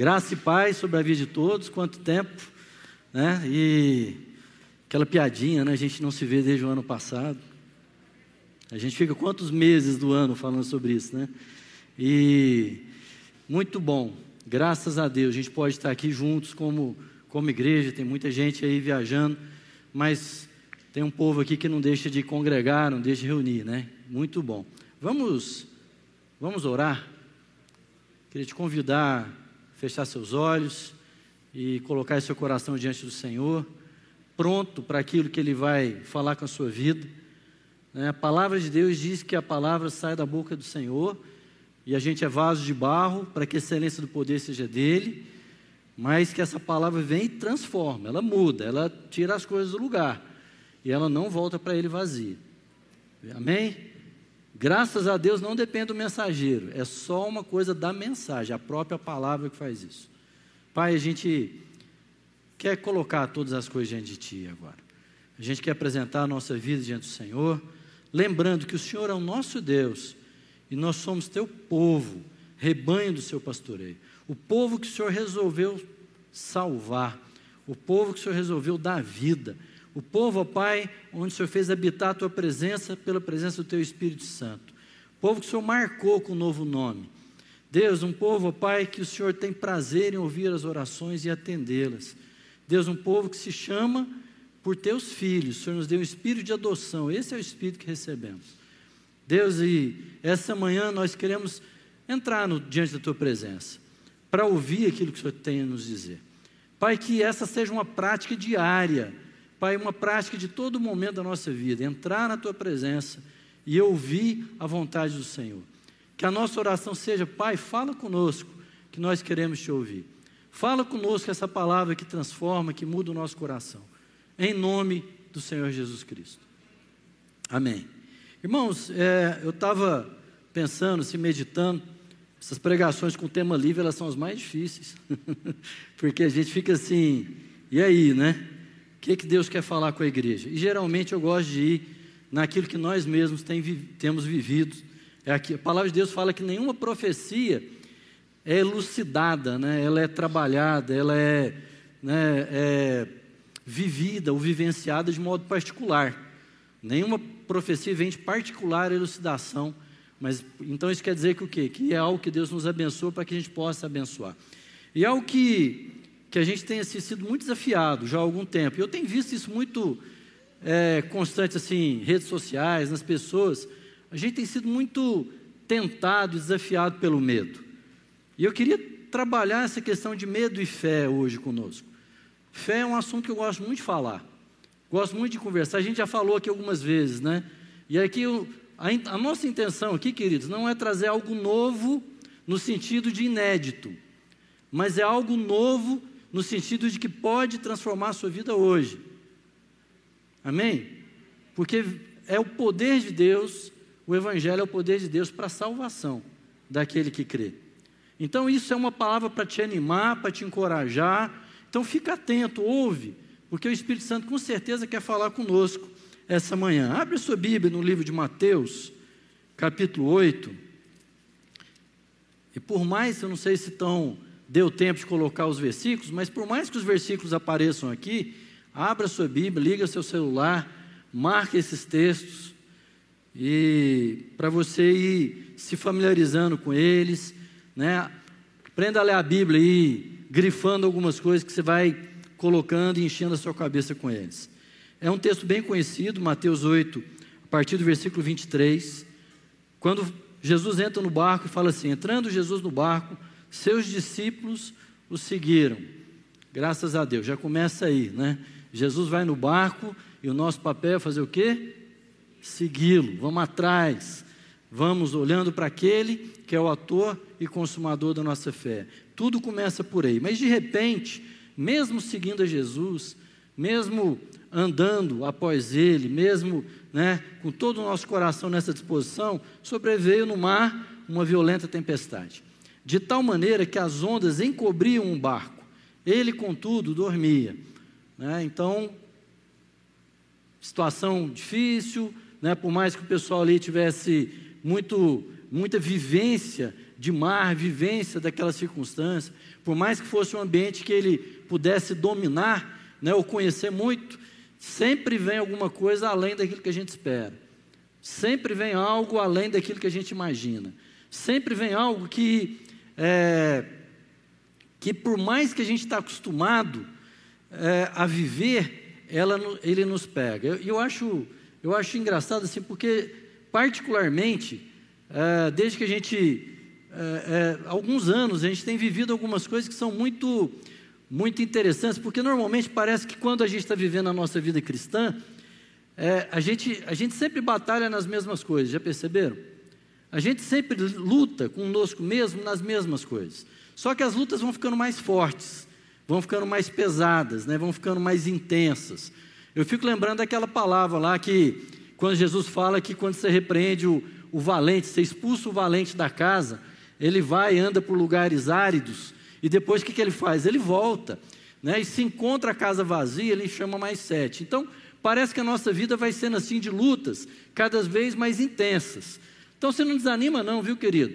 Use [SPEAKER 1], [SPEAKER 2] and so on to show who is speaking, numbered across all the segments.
[SPEAKER 1] Graça e paz sobre a vida de todos, quanto tempo, né? E aquela piadinha, né? A gente não se vê desde o ano passado. A gente fica quantos meses do ano falando sobre isso, né? E muito bom, graças a Deus, a gente pode estar aqui juntos como, como igreja, tem muita gente aí viajando, mas tem um povo aqui que não deixa de congregar, não deixa de reunir, né? Muito bom. Vamos, vamos orar? Queria te convidar fechar seus olhos e colocar seu coração diante do Senhor, pronto para aquilo que Ele vai falar com a sua vida. Né? A palavra de Deus diz que a palavra sai da boca do Senhor e a gente é vaso de barro para que a excelência do poder seja dele, mas que essa palavra vem e transforma, ela muda, ela tira as coisas do lugar e ela não volta para ele vazia. Amém? Graças a Deus não depende do mensageiro, é só uma coisa da mensagem, a própria palavra que faz isso. Pai, a gente quer colocar todas as coisas diante de Ti agora. A gente quer apresentar a nossa vida diante do Senhor, lembrando que o Senhor é o nosso Deus e nós somos Teu povo, rebanho do Seu pastoreio. O povo que o Senhor resolveu salvar, o povo que o Senhor resolveu dar vida o povo, ó Pai, onde o Senhor fez habitar a tua presença pela presença do teu Espírito Santo. O povo que o Senhor marcou com um novo nome. Deus, um povo, ó Pai, que o Senhor tem prazer em ouvir as orações e atendê-las. Deus, um povo que se chama por teus filhos. O Senhor nos deu um espírito de adoção. Esse é o espírito que recebemos. Deus, e essa manhã nós queremos entrar no, diante da tua presença para ouvir aquilo que o Senhor tem a nos dizer. Pai, que essa seja uma prática diária Pai, uma prática de todo momento da nossa vida, entrar na tua presença e ouvir a vontade do Senhor. Que a nossa oração seja, Pai, fala conosco, que nós queremos te ouvir. Fala conosco essa palavra que transforma, que muda o nosso coração. Em nome do Senhor Jesus Cristo. Amém. Irmãos, é, eu estava pensando, se meditando, essas pregações com tema livre, elas são as mais difíceis. Porque a gente fica assim, e aí, né? O que, que Deus quer falar com a igreja? E geralmente eu gosto de ir naquilo que nós mesmos tem, temos vivido. É aqui, a palavra de Deus fala que nenhuma profecia é elucidada, né? ela é trabalhada, ela é, né, é vivida ou vivenciada de modo particular. Nenhuma profecia vem de particular elucidação, mas então isso quer dizer que o quê? Que é algo que Deus nos abençoa para que a gente possa abençoar. E é algo que que a gente tenha sido muito desafiado já há algum tempo. E eu tenho visto isso muito é, constante, assim, redes sociais, nas pessoas. A gente tem sido muito tentado, desafiado pelo medo. E eu queria trabalhar essa questão de medo e fé hoje conosco. Fé é um assunto que eu gosto muito de falar. Gosto muito de conversar. A gente já falou aqui algumas vezes, né? E aqui eu, a, a nossa intenção aqui, queridos, não é trazer algo novo no sentido de inédito, mas é algo novo no sentido de que pode transformar a sua vida hoje. Amém? Porque é o poder de Deus, o Evangelho é o poder de Deus para a salvação daquele que crê. Então, isso é uma palavra para te animar, para te encorajar. Então, fica atento, ouve, porque o Espírito Santo com certeza quer falar conosco essa manhã. Abre sua Bíblia no livro de Mateus, capítulo 8. E por mais, eu não sei se estão deu tempo de colocar os versículos, mas por mais que os versículos apareçam aqui, abra sua Bíblia, liga seu celular, marque esses textos e para você ir se familiarizando com eles, né? Aprenda a ler a Bíblia e grifando algumas coisas que você vai colocando e enchendo a sua cabeça com eles. É um texto bem conhecido, Mateus 8, a partir do versículo 23, quando Jesus entra no barco e fala assim: entrando Jesus no barco, seus discípulos o seguiram. Graças a Deus, já começa aí, né? Jesus vai no barco e o nosso papel é fazer o quê? Segui-lo, vamos atrás, vamos olhando para aquele que é o ator e consumador da nossa fé. Tudo começa por aí, mas de repente, mesmo seguindo a Jesus, mesmo andando após Ele, mesmo né, com todo o nosso coração nessa disposição, sobreveio no mar uma violenta tempestade de tal maneira que as ondas encobriam um barco. Ele, contudo, dormia. Né? Então, situação difícil, né? por mais que o pessoal ali tivesse muito, muita vivência de mar, vivência daquela circunstância, por mais que fosse um ambiente que ele pudesse dominar, né, ou conhecer muito, sempre vem alguma coisa além daquilo que a gente espera. Sempre vem algo além daquilo que a gente imagina. Sempre vem algo que, é, que por mais que a gente está acostumado é, a viver, ela, ele nos pega. Eu, eu, acho, eu acho engraçado assim, porque particularmente, é, desde que a gente, é, é, alguns anos, a gente tem vivido algumas coisas que são muito, muito interessantes, porque normalmente parece que quando a gente está vivendo a nossa vida cristã, é, a, gente, a gente sempre batalha nas mesmas coisas, já perceberam? A gente sempre luta conosco mesmo nas mesmas coisas. Só que as lutas vão ficando mais fortes, vão ficando mais pesadas, né? vão ficando mais intensas. Eu fico lembrando daquela palavra lá que, quando Jesus fala que quando você repreende o, o valente, você expulsa o valente da casa, ele vai anda por lugares áridos, e depois o que, que ele faz? Ele volta, né? e se encontra a casa vazia, ele chama mais sete. Então, parece que a nossa vida vai sendo assim de lutas, cada vez mais intensas. Então você não desanima, não, viu, querido?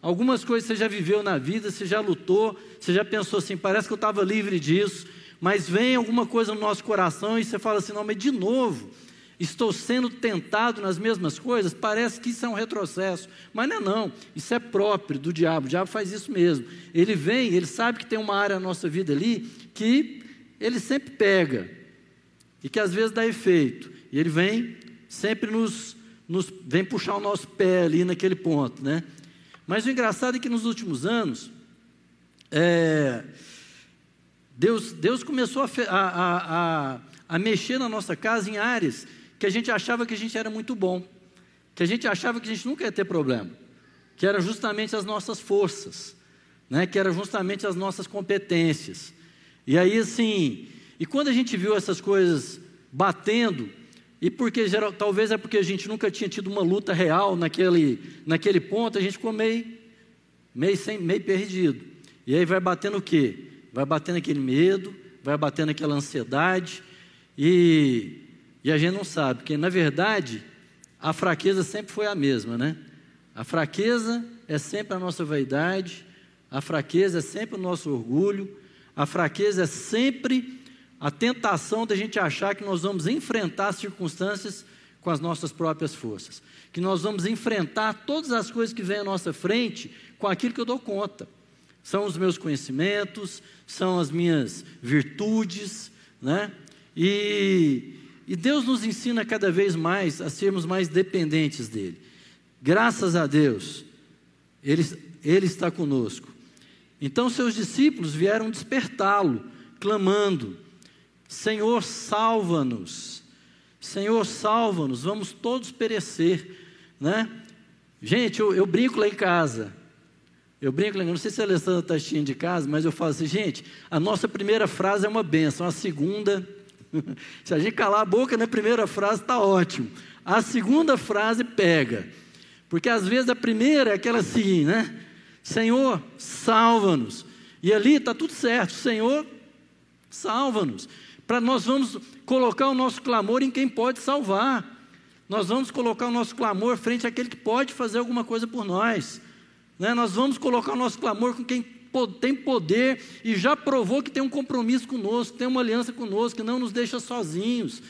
[SPEAKER 1] Algumas coisas você já viveu na vida, você já lutou, você já pensou assim, parece que eu estava livre disso, mas vem alguma coisa no nosso coração e você fala assim, não, mas de novo, estou sendo tentado nas mesmas coisas, parece que isso é um retrocesso, mas não é não, isso é próprio do diabo, o diabo faz isso mesmo, ele vem, ele sabe que tem uma área na nossa vida ali, que ele sempre pega, e que às vezes dá efeito, e ele vem sempre nos nos vem puxar o nosso pé ali naquele ponto, né? Mas o engraçado é que nos últimos anos, é, Deus, Deus começou a, a, a, a, mexer na nossa casa em áreas que a gente achava que a gente era muito bom, que a gente achava que a gente nunca ia ter problema, que eram justamente as nossas forças, né? que eram justamente as nossas competências. E aí, assim, e quando a gente viu essas coisas batendo, e porque geral, talvez é porque a gente nunca tinha tido uma luta real naquele, naquele ponto, a gente ficou meio, meio, sem, meio perdido. E aí vai batendo o quê? Vai batendo aquele medo, vai batendo aquela ansiedade, e, e a gente não sabe, porque na verdade a fraqueza sempre foi a mesma, né? A fraqueza é sempre a nossa vaidade, a fraqueza é sempre o nosso orgulho, a fraqueza é sempre a tentação da gente achar que nós vamos enfrentar as circunstâncias com as nossas próprias forças, que nós vamos enfrentar todas as coisas que vêm à nossa frente com aquilo que eu dou conta. São os meus conhecimentos, são as minhas virtudes, né? E, e Deus nos ensina cada vez mais a sermos mais dependentes dEle. Graças a Deus, Ele, Ele está conosco. Então, seus discípulos vieram despertá-lo, clamando: Senhor, salva-nos. Senhor, salva-nos, vamos todos perecer, né? Gente, eu, eu, brinco lá em casa. Eu brinco lá, não sei se a Alessandra está assistindo de casa, mas eu falo assim, gente, a nossa primeira frase é uma benção, a segunda, se a gente calar a boca na primeira frase, está ótimo. A segunda frase pega. Porque às vezes a primeira é aquela assim, né? Senhor, salva-nos. E ali está tudo certo. Senhor, salva-nos para nós vamos colocar o nosso clamor em quem pode salvar. Nós vamos colocar o nosso clamor frente àquele que pode fazer alguma coisa por nós. Né? Nós vamos colocar o nosso clamor com quem tem poder e já provou que tem um compromisso conosco, tem uma aliança conosco, que não nos deixa sozinhos.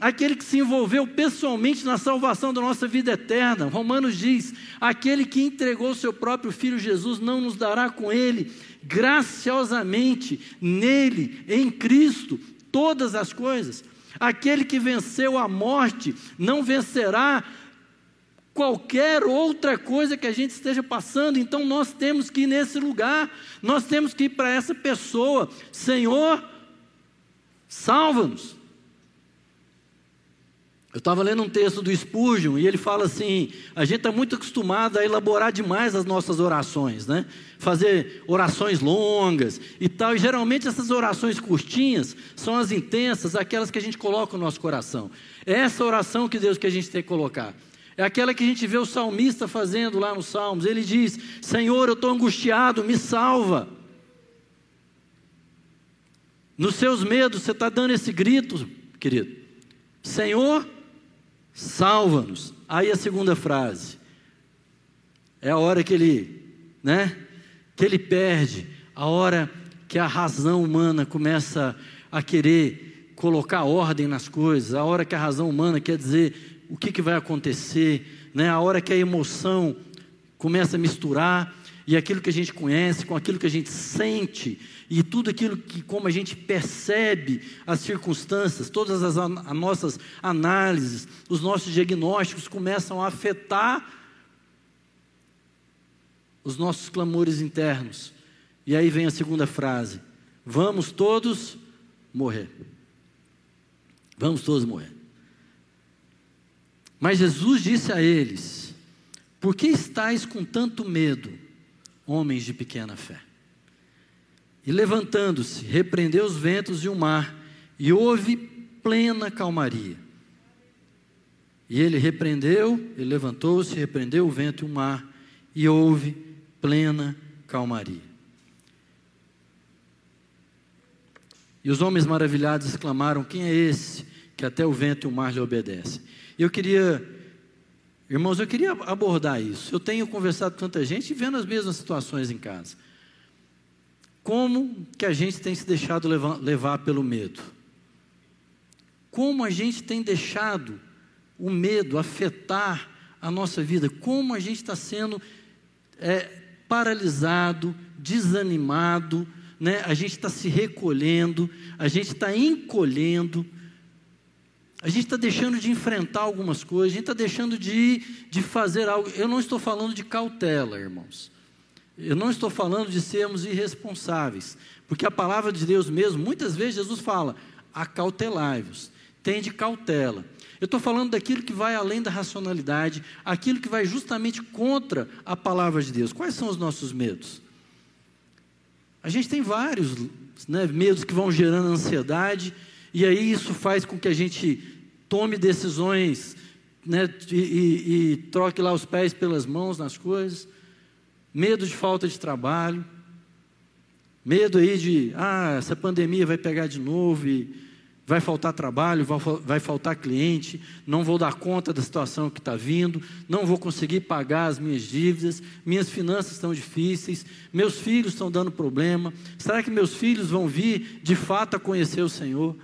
[SPEAKER 1] Aquele que se envolveu pessoalmente na salvação da nossa vida eterna. Romanos diz: aquele que entregou seu próprio filho Jesus não nos dará com ele graciosamente nele, em Cristo, todas as coisas. Aquele que venceu a morte não vencerá qualquer outra coisa que a gente esteja passando, então nós temos que ir nesse lugar, nós temos que ir para essa pessoa, Senhor, salva-nos. Eu estava lendo um texto do Spurgeon e ele fala assim: a gente está muito acostumado a elaborar demais as nossas orações, né? Fazer orações longas e tal. E geralmente essas orações curtinhas são as intensas, aquelas que a gente coloca no nosso coração. É essa oração que Deus que a gente tem que colocar. É aquela que a gente vê o salmista fazendo lá nos Salmos. Ele diz: Senhor, eu estou angustiado, me salva. Nos seus medos, você está dando esse grito, querido. Senhor, salva-nos. Aí a segunda frase. é a hora que ele, né, que ele perde, a hora que a razão humana começa a querer colocar ordem nas coisas, a hora que a razão humana quer dizer o que, que vai acontecer, né, a hora que a emoção começa a misturar e aquilo que a gente conhece com aquilo que a gente sente e tudo aquilo que como a gente percebe as circunstâncias, todas as, as nossas análises, os nossos diagnósticos começam a afetar os nossos clamores internos. E aí vem a segunda frase: vamos todos morrer. Vamos todos morrer. Mas Jesus disse a eles: Por que estáis com tanto medo? homens de pequena fé. E levantando-se, repreendeu os ventos e o mar, e houve plena calmaria. E ele repreendeu, ele levantou-se, repreendeu o vento e o mar, e houve plena calmaria. E os homens maravilhados exclamaram: Quem é esse que até o vento e o mar lhe obedecem? Eu queria Irmãos, eu queria abordar isso. Eu tenho conversado com tanta gente e vendo as mesmas situações em casa. Como que a gente tem se deixado levar, levar pelo medo? Como a gente tem deixado o medo afetar a nossa vida? Como a gente está sendo é, paralisado, desanimado, né? a gente está se recolhendo, a gente está encolhendo a gente está deixando de enfrentar algumas coisas, a gente está deixando de, de fazer algo. Eu não estou falando de cautela, irmãos. Eu não estou falando de sermos irresponsáveis, porque a palavra de Deus mesmo, muitas vezes Jesus fala: acautelai-vos, tende cautela. Eu estou falando daquilo que vai além da racionalidade, aquilo que vai justamente contra a palavra de Deus. Quais são os nossos medos? A gente tem vários né, medos que vão gerando ansiedade, e aí isso faz com que a gente tome decisões né, e, e, e troque lá os pés pelas mãos nas coisas. Medo de falta de trabalho. Medo aí de, ah, essa pandemia vai pegar de novo e vai faltar trabalho, vai, faltar cliente, não vou dar conta da situação que está vindo, não vou conseguir pagar as minhas dívidas, minhas finanças estão difíceis, meus filhos estão dando problema. Será que meus filhos vão vir de fato a conhecer o Senhor?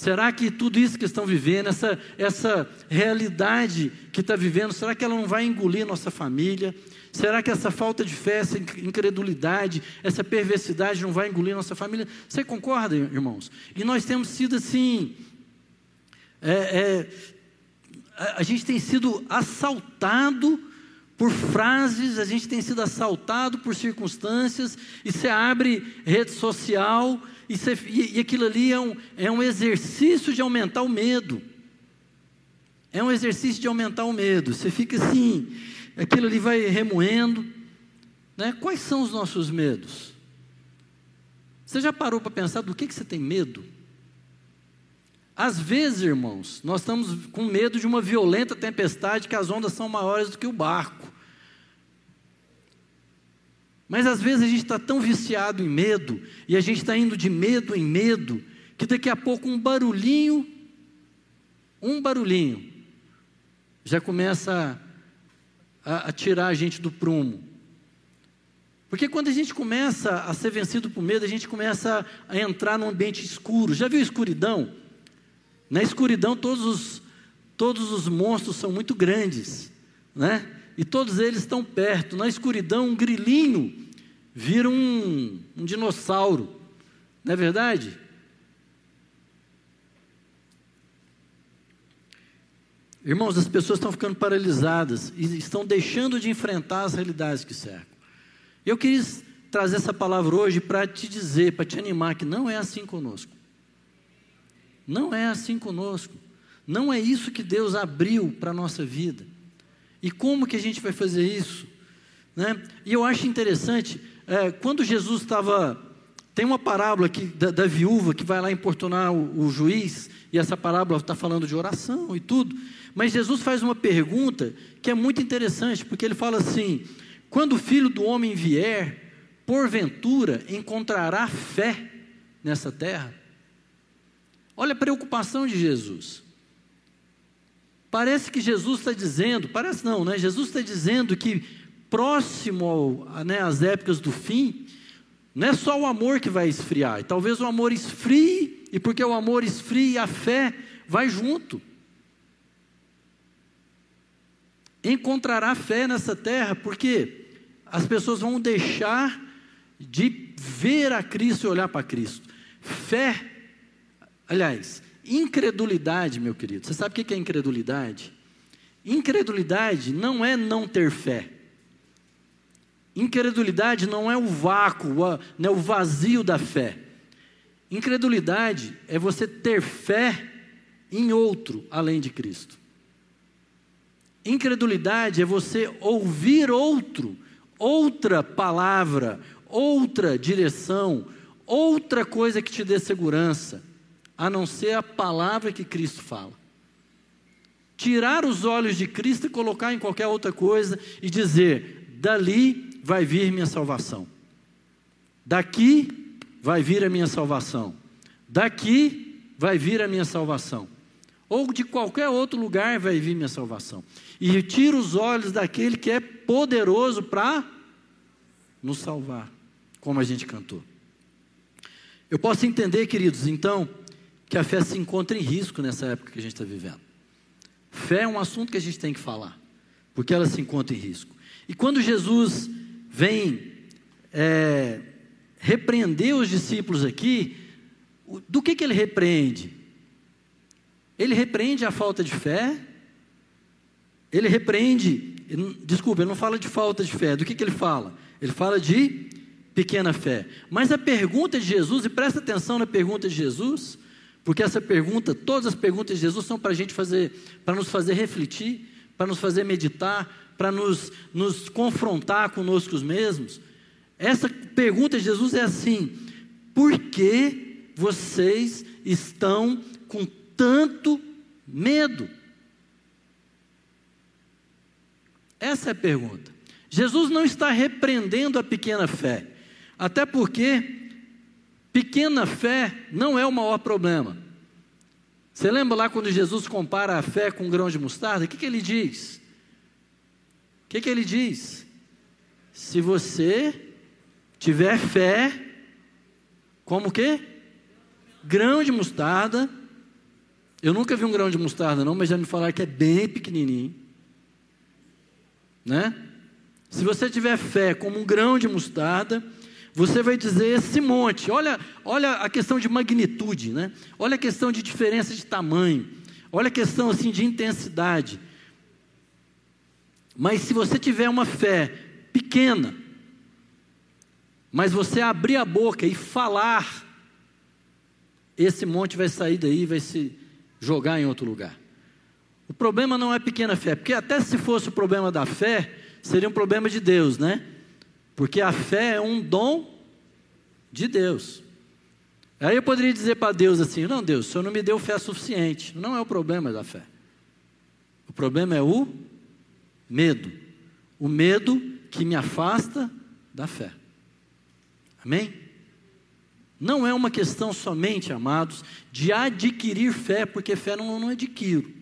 [SPEAKER 1] Será que tudo isso que estão vivendo, essa, essa realidade que está vivendo, será que ela não vai engolir nossa família? Será que essa falta de fé, essa incredulidade, essa perversidade não vai engolir nossa família? Você concorda, irmãos? E nós temos sido assim. É, é, a gente tem sido assaltado por frases, a gente tem sido assaltado por circunstâncias, e você abre rede social e, você, e, e aquilo ali é um, é um exercício de aumentar o medo. É um exercício de aumentar o medo. Você fica assim, aquilo ali vai remoendo. Né? Quais são os nossos medos? Você já parou para pensar do que, que você tem medo? Às vezes, irmãos, nós estamos com medo de uma violenta tempestade que as ondas são maiores do que o barco. Mas às vezes a gente está tão viciado em medo, e a gente está indo de medo em medo, que daqui a pouco um barulhinho, um barulhinho, já começa a, a tirar a gente do prumo. Porque quando a gente começa a ser vencido por medo, a gente começa a entrar num ambiente escuro. Já viu escuridão? Na escuridão, todos os, todos os monstros são muito grandes, né? E todos eles estão perto. Na escuridão, um grilinho vira um, um dinossauro. Não é verdade? Irmãos, as pessoas estão ficando paralisadas e estão deixando de enfrentar as realidades que cercam. Eu quis trazer essa palavra hoje para te dizer, para te animar que não é assim conosco. Não é assim conosco. Não é isso que Deus abriu para a nossa vida. E como que a gente vai fazer isso? Né? E eu acho interessante, é, quando Jesus estava. Tem uma parábola aqui da, da, viúva que vai lá importunar o, o juiz, e essa parábola está falando de oração e tudo. Mas Jesus faz uma pergunta que é muito interessante, porque ele fala assim: quando o filho do homem vier, porventura encontrará fé nessa terra? Olha a preocupação de Jesus. Parece que Jesus está dizendo, parece não, né? Jesus está dizendo que próximo ao, né, às épocas do fim, não é só o amor que vai esfriar, talvez o amor esfrie, e porque o amor esfria, a fé vai junto. Encontrará fé nessa terra, porque as pessoas vão deixar de ver a Cristo e olhar para Cristo. Fé, aliás, incredulidade, meu querido. Você sabe o que é incredulidade? Incredulidade não é não ter fé. Incredulidade não é o vácuo, não é o vazio da fé. Incredulidade é você ter fé em outro além de Cristo. Incredulidade é você ouvir outro, outra palavra, outra direção, outra coisa que te dê segurança, a não ser a palavra que Cristo fala. Tirar os olhos de Cristo e colocar em qualquer outra coisa e dizer: dali vai vir minha salvação. Daqui vai vir a minha salvação. Daqui vai vir a minha salvação. Ou de qualquer outro lugar vai vir minha salvação. E tira os olhos daquele que é poderoso para nos salvar, como a gente cantou. Eu posso entender, queridos, então, que a fé se encontra em risco nessa época que a gente está vivendo. Fé é um assunto que a gente tem que falar, porque ela se encontra em risco. E quando Jesus vem é, repreender os discípulos aqui, do que, que ele repreende? Ele repreende a falta de fé, ele repreende, desculpa, ele não fala de falta de fé, do que, que ele fala? Ele fala de pequena fé. Mas a pergunta de Jesus, e presta atenção na pergunta de Jesus, porque essa pergunta, todas as perguntas de Jesus são para a gente fazer, para nos fazer refletir, para nos fazer meditar, para nos, nos confrontar conosco mesmos. Essa pergunta de Jesus é assim: por que vocês estão com tanto medo? Essa é a pergunta. Jesus não está repreendendo a pequena fé, até porque pequena fé não é o maior problema. Você lembra lá quando Jesus compara a fé com um grão de mostarda? O que, que ele diz? que, que ele diz? Se você tiver fé, como que? Grão de mostarda. Eu nunca vi um grão de mostarda, não, mas já me falaram que é bem pequenininho. Né? Se você tiver fé como um grão de mostarda, você vai dizer esse monte. Olha, olha a questão de magnitude, né? Olha a questão de diferença de tamanho. Olha a questão assim de intensidade. Mas se você tiver uma fé pequena, mas você abrir a boca e falar, esse monte vai sair daí vai se jogar em outro lugar. O problema não é pequena fé, porque até se fosse o problema da fé, seria um problema de Deus, né? Porque a fé é um dom de Deus. Aí eu poderia dizer para Deus assim: não, Deus, o Senhor não me deu fé suficiente. Não é o problema da fé. O problema é o medo. O medo que me afasta da fé. Amém? Não é uma questão somente, amados, de adquirir fé, porque fé não, não adquiro.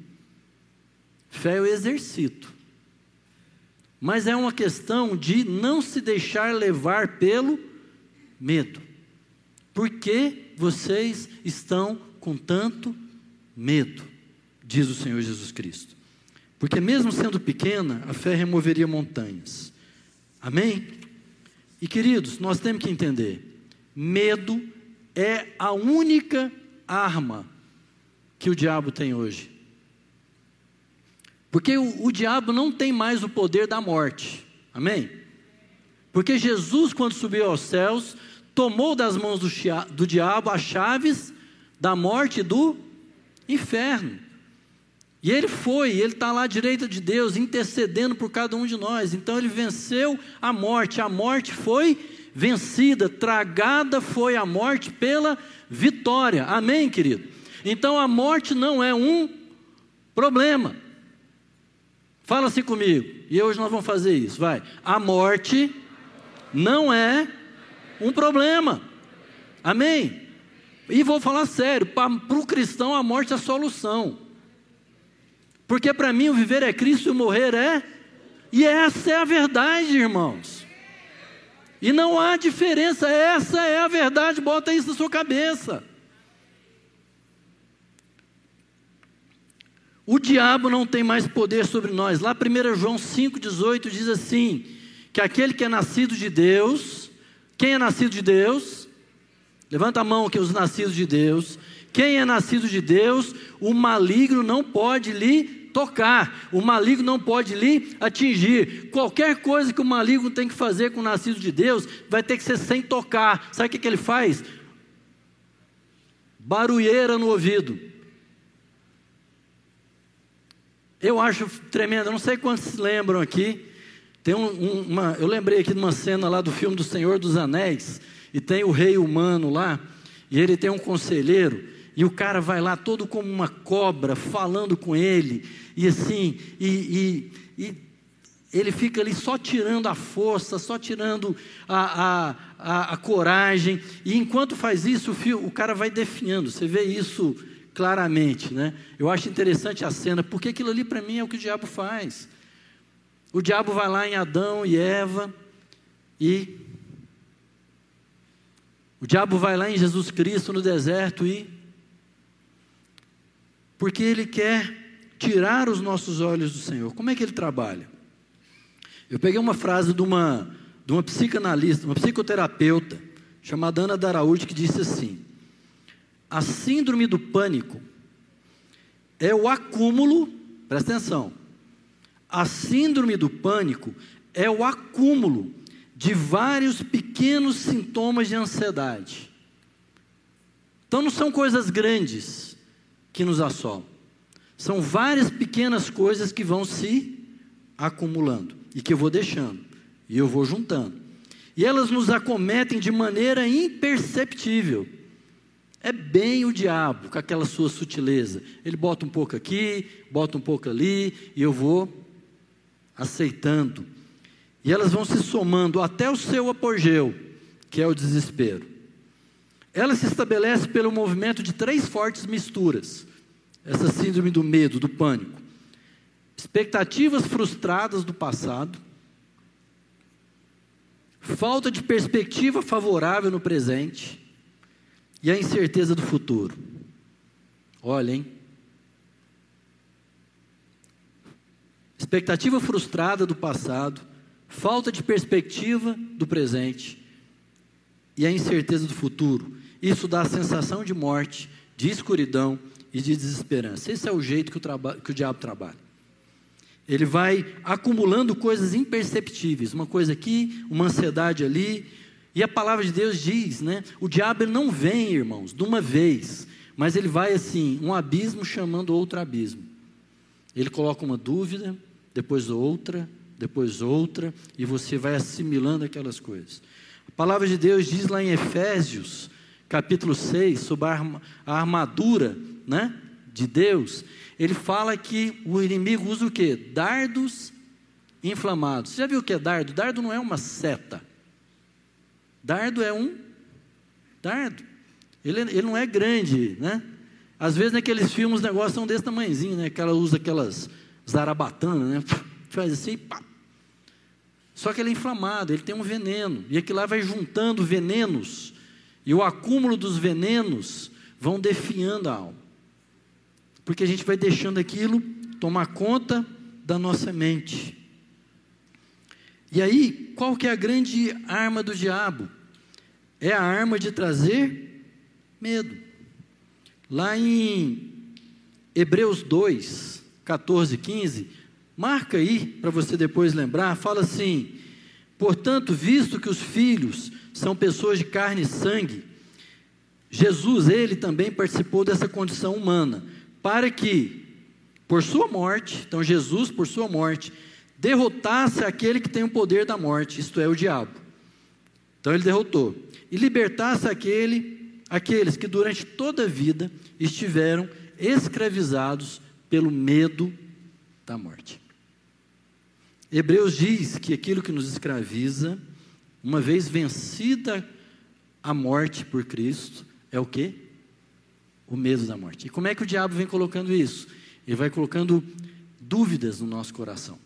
[SPEAKER 1] Fé eu exercito. Mas é uma questão de não se deixar levar pelo medo. Por que vocês estão com tanto medo? Diz o Senhor Jesus Cristo. Porque mesmo sendo pequena, a fé removeria montanhas. Amém? E queridos, nós temos que entender: medo é a única arma que o diabo tem hoje. Porque o, o diabo não tem mais o poder da morte. Amém? Porque Jesus, quando subiu aos céus, tomou das mãos do, do diabo as chaves da morte e do inferno. E ele foi, ele está lá à direita de Deus, intercedendo por cada um de nós. Então ele venceu a morte, a morte foi vencida, tragada foi a morte pela vitória. Amém, querido? Então a morte não é um problema. Fala assim comigo, e hoje nós vamos fazer isso, vai. A morte não é um problema. Amém? E vou falar sério, para o cristão a morte é a solução. Porque para mim o viver é Cristo e o morrer é. E essa é a verdade, irmãos. E não há diferença, essa é a verdade, bota isso na sua cabeça. O diabo não tem mais poder sobre nós. Lá 1 João 5,18 diz assim: que aquele que é nascido de Deus, quem é nascido de Deus? Levanta a mão que os nascidos de Deus. Quem é nascido de Deus, o maligno não pode lhe tocar, o maligno não pode lhe atingir. Qualquer coisa que o maligno tem que fazer com o nascido de Deus, vai ter que ser sem tocar. Sabe o que, que ele faz? Barulheira no ouvido. Eu acho tremendo, não sei quantos se lembram aqui. Tem um, uma, eu lembrei aqui de uma cena lá do filme do Senhor dos Anéis, e tem o rei humano lá, e ele tem um conselheiro, e o cara vai lá todo como uma cobra, falando com ele, e assim, e, e, e ele fica ali só tirando a força, só tirando a, a, a, a coragem, e enquanto faz isso, o, fio, o cara vai definhando, você vê isso claramente, né? Eu acho interessante a cena, porque aquilo ali para mim é o que o diabo faz. O diabo vai lá em Adão e Eva e o diabo vai lá em Jesus Cristo no deserto e porque ele quer tirar os nossos olhos do Senhor. Como é que ele trabalha? Eu peguei uma frase de uma de uma psicanalista, uma psicoterapeuta chamada Ana Daraúde que disse assim: a síndrome do pânico é o acúmulo, presta atenção, a síndrome do pânico é o acúmulo de vários pequenos sintomas de ansiedade. Então não são coisas grandes que nos assolam, são várias pequenas coisas que vão se acumulando e que eu vou deixando e eu vou juntando. E elas nos acometem de maneira imperceptível. É bem o diabo, com aquela sua sutileza. Ele bota um pouco aqui, bota um pouco ali, e eu vou aceitando. E elas vão se somando até o seu apogeu, que é o desespero. Ela se estabelece pelo movimento de três fortes misturas. Essa síndrome do medo, do pânico. Expectativas frustradas do passado, falta de perspectiva favorável no presente e a incerteza do futuro. Olha, hein? Expectativa frustrada do passado, falta de perspectiva do presente e a incerteza do futuro. Isso dá a sensação de morte, de escuridão e de desesperança. Esse é o jeito que o, que o diabo trabalha. Ele vai acumulando coisas imperceptíveis, uma coisa aqui, uma ansiedade ali, e a palavra de Deus diz, né? O diabo ele não vem, irmãos, de uma vez, mas ele vai assim, um abismo chamando outro abismo. Ele coloca uma dúvida, depois outra, depois outra, e você vai assimilando aquelas coisas. A palavra de Deus diz lá em Efésios, capítulo 6, sobre a armadura, né, de Deus, ele fala que o inimigo usa o que? Dardos inflamados. Você já viu o que é dardo? Dardo não é uma seta. Dardo é um dardo. Ele, ele não é grande, né? Às vezes naqueles filmes os negócios são desse tamanhozinho, né? Que ela usa aquelas zarabatanas, né? Faz assim, pá. Só que ele é inflamado, ele tem um veneno. E aquilo lá vai juntando venenos. E o acúmulo dos venenos vão definhando a alma. Porque a gente vai deixando aquilo tomar conta da nossa mente. E aí, qual que é a grande arma do diabo? É a arma de trazer medo. Lá em Hebreus 2, 14, 15, marca aí para você depois lembrar, fala assim: Portanto, visto que os filhos são pessoas de carne e sangue, Jesus, ele também participou dessa condição humana, para que, por sua morte, então Jesus, por sua morte, derrotasse aquele que tem o poder da morte, isto é, o diabo. Então ele derrotou. E libertasse aquele, aqueles que durante toda a vida estiveram escravizados pelo medo da morte. Hebreus diz que aquilo que nos escraviza, uma vez vencida a morte por Cristo, é o que? O medo da morte. E como é que o diabo vem colocando isso? Ele vai colocando dúvidas no nosso coração.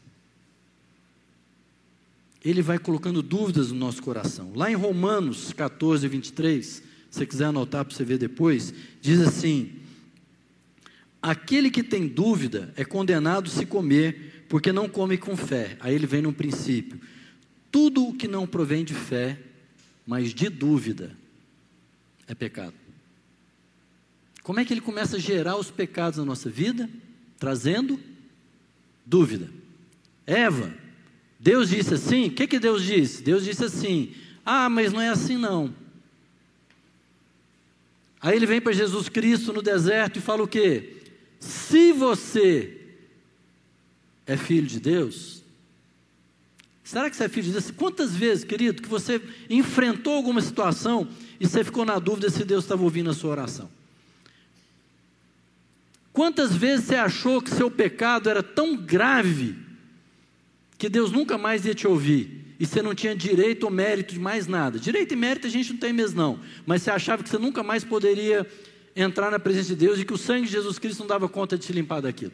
[SPEAKER 1] Ele vai colocando dúvidas no nosso coração. Lá em Romanos 14, 23, se você quiser anotar para você ver depois, diz assim: Aquele que tem dúvida é condenado se comer, porque não come com fé. Aí ele vem num princípio. Tudo o que não provém de fé, mas de dúvida, é pecado. Como é que ele começa a gerar os pecados na nossa vida? Trazendo dúvida. Eva, Deus disse assim? O que, que Deus disse? Deus disse assim: Ah, mas não é assim não. Aí ele vem para Jesus Cristo no deserto e fala o quê? Se você é filho de Deus, será que você é filho de Deus? Quantas vezes, querido, que você enfrentou alguma situação e você ficou na dúvida se Deus estava ouvindo a sua oração? Quantas vezes você achou que seu pecado era tão grave que Deus nunca mais ia te ouvir e você não tinha direito ou mérito de mais nada? Direito e mérito a gente não tem mesmo, não, mas você achava que você nunca mais poderia entrar na presença de Deus e que o sangue de Jesus Cristo não dava conta de te limpar daquilo.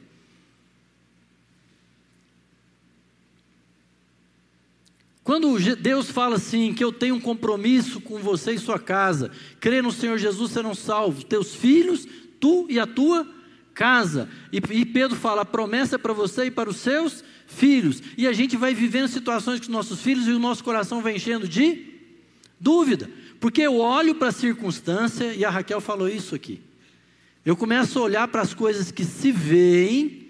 [SPEAKER 1] Quando Deus fala assim, que eu tenho um compromisso com você e sua casa, crê no Senhor Jesus serão salvos, teus filhos, tu e a tua casa. E, e Pedro fala: a promessa é para você e para os seus filhos. E a gente vai vivendo situações com os nossos filhos e o nosso coração vai enchendo de dúvida. Porque eu olho para a circunstância, e a Raquel falou isso aqui. Eu começo a olhar para as coisas que se veem,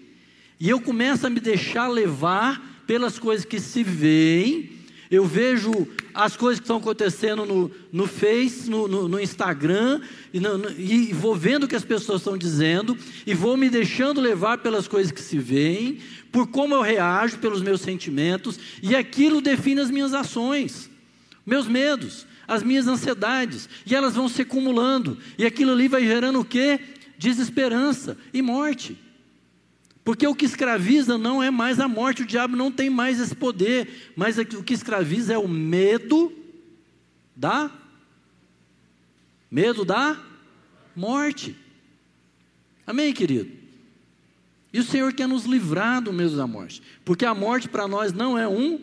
[SPEAKER 1] e eu começo a me deixar levar pelas coisas que se veem, eu vejo as coisas que estão acontecendo no, no Face, no, no, no Instagram, e, no, e, vou vendo o que as pessoas estão dizendo, e vou me deixando levar pelas coisas que se veem, por como eu reajo, pelos meus sentimentos, e aquilo define as minhas ações, meus medos, as minhas ansiedades, e elas vão se acumulando, e aquilo ali vai gerando o quê? Desesperança e morte. Porque o que escraviza não é mais a morte, o diabo não tem mais esse poder, mas o que escraviza é o medo da medo da morte. Amém, querido? E o Senhor quer nos livrar do medo da morte, porque a morte para nós não é um